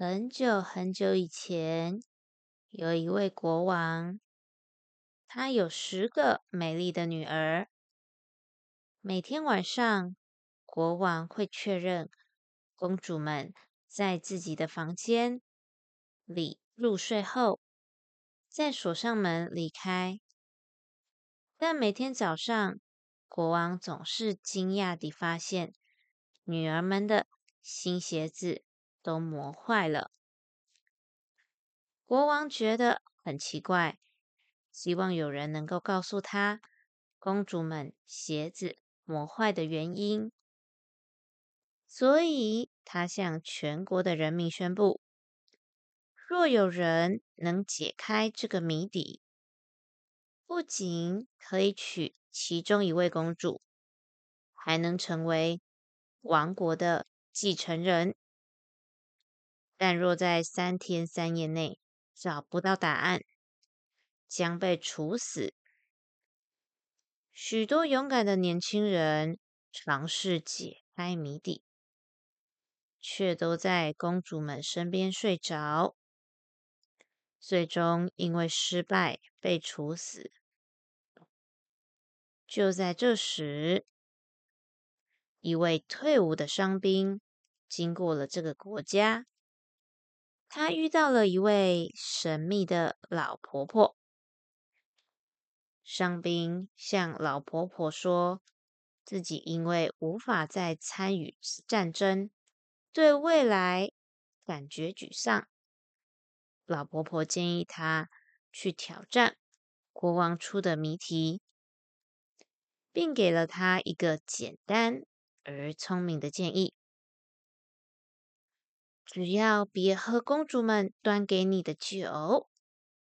很久很久以前，有一位国王，他有十个美丽的女儿。每天晚上，国王会确认公主们在自己的房间里入睡后，再锁上门离开。但每天早上，国王总是惊讶地发现，女儿们的新鞋子。都磨坏了，国王觉得很奇怪，希望有人能够告诉他公主们鞋子磨坏的原因。所以，他向全国的人民宣布：若有人能解开这个谜底，不仅可以娶其中一位公主，还能成为王国的继承人。但若在三天三夜内找不到答案，将被处死。许多勇敢的年轻人尝试解开谜底，却都在公主们身边睡着，最终因为失败被处死。就在这时，一位退伍的伤兵经过了这个国家。他遇到了一位神秘的老婆婆。伤兵向老婆婆说，自己因为无法再参与战争，对未来感觉沮丧。老婆婆建议他去挑战国王出的谜题，并给了他一个简单而聪明的建议。只要别喝公主们端给你的酒，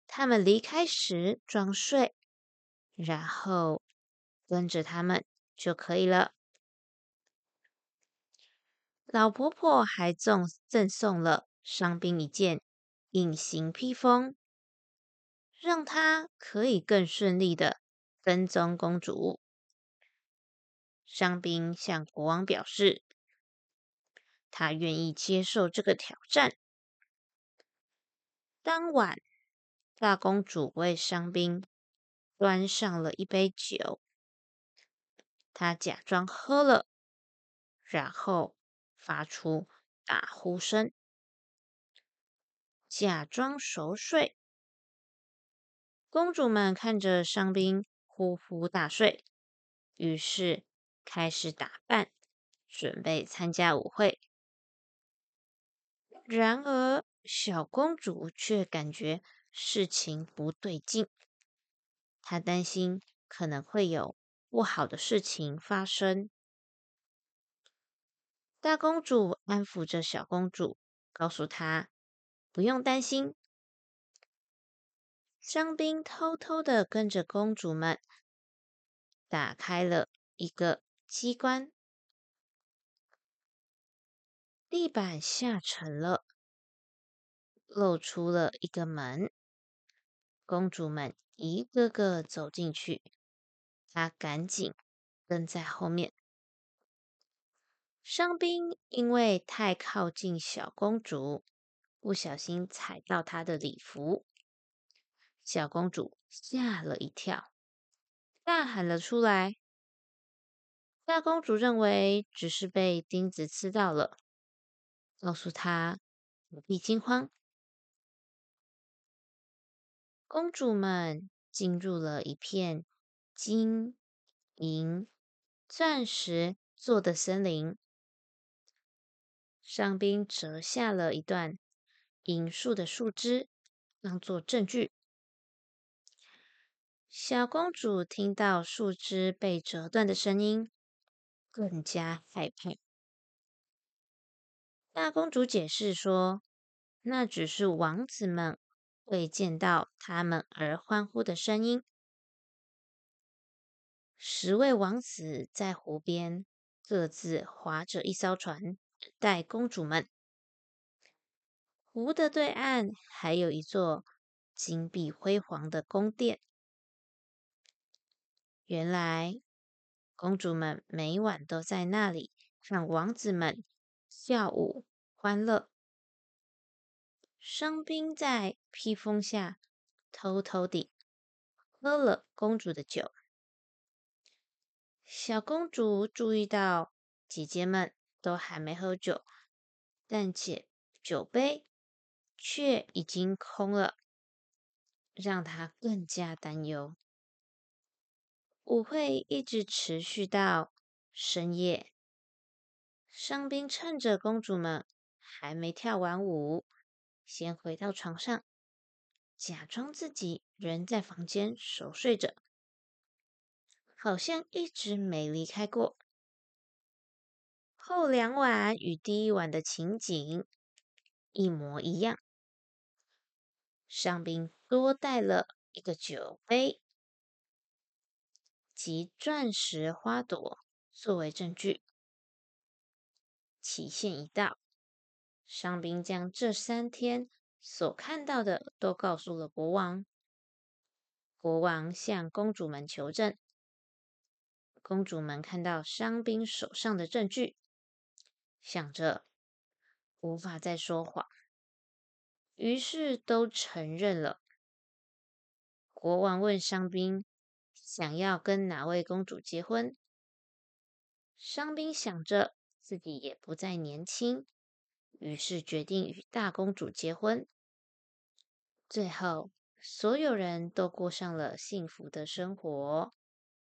他们离开时装睡，然后跟着他们就可以了。老婆婆还赠赠送了伤兵一件隐形披风，让他可以更顺利的跟踪公主。伤兵向国王表示。他愿意接受这个挑战。当晚，大公主为伤兵端上了一杯酒，她假装喝了，然后发出打呼声，假装熟睡。公主们看着伤兵呼呼大睡，于是开始打扮，准备参加舞会。然而，小公主却感觉事情不对劲。她担心可能会有不好的事情发生。大公主安抚着小公主，告诉她不用担心。伤兵偷偷的跟着公主们打开了一个机关。地板下沉了，露出了一个门。公主们一个个走进去，她赶紧跟在后面。伤兵因为太靠近小公主，不小心踩到她的礼服，小公主吓了一跳，大喊了出来。大公主认为只是被钉子刺到了。告诉他不必惊慌。公主们进入了一片金银钻石做的森林。伤兵折下了一段银树的树枝，当做证据。小公主听到树枝被折断的声音，更加害怕。大公主解释说：“那只是王子们会见到他们而欢呼的声音。”十位王子在湖边各自划着一艘船，带公主们。湖的对岸还有一座金碧辉煌的宫殿。原来，公主们每晚都在那里看王子们。跳舞，欢乐。伤兵在披风下偷偷地喝了公主的酒。小公主注意到姐姐们都还没喝酒，但且酒杯却已经空了，让她更加担忧。舞会一直持续到深夜，伤兵趁着公主们还没跳完舞，先回到床上，假装自己仍在房间熟睡着。好像一直没离开过。后两晚与第一晚的情景一模一样。上宾多带了一个酒杯及钻石花朵作为证据。期限一到，伤兵将这三天所看到的都告诉了国王。国王向公主们求证。公主们看到伤兵手上的证据，想着无法再说谎，于是都承认了。国王问伤兵想要跟哪位公主结婚，伤兵想着自己也不再年轻，于是决定与大公主结婚。最后，所有人都过上了幸福的生活。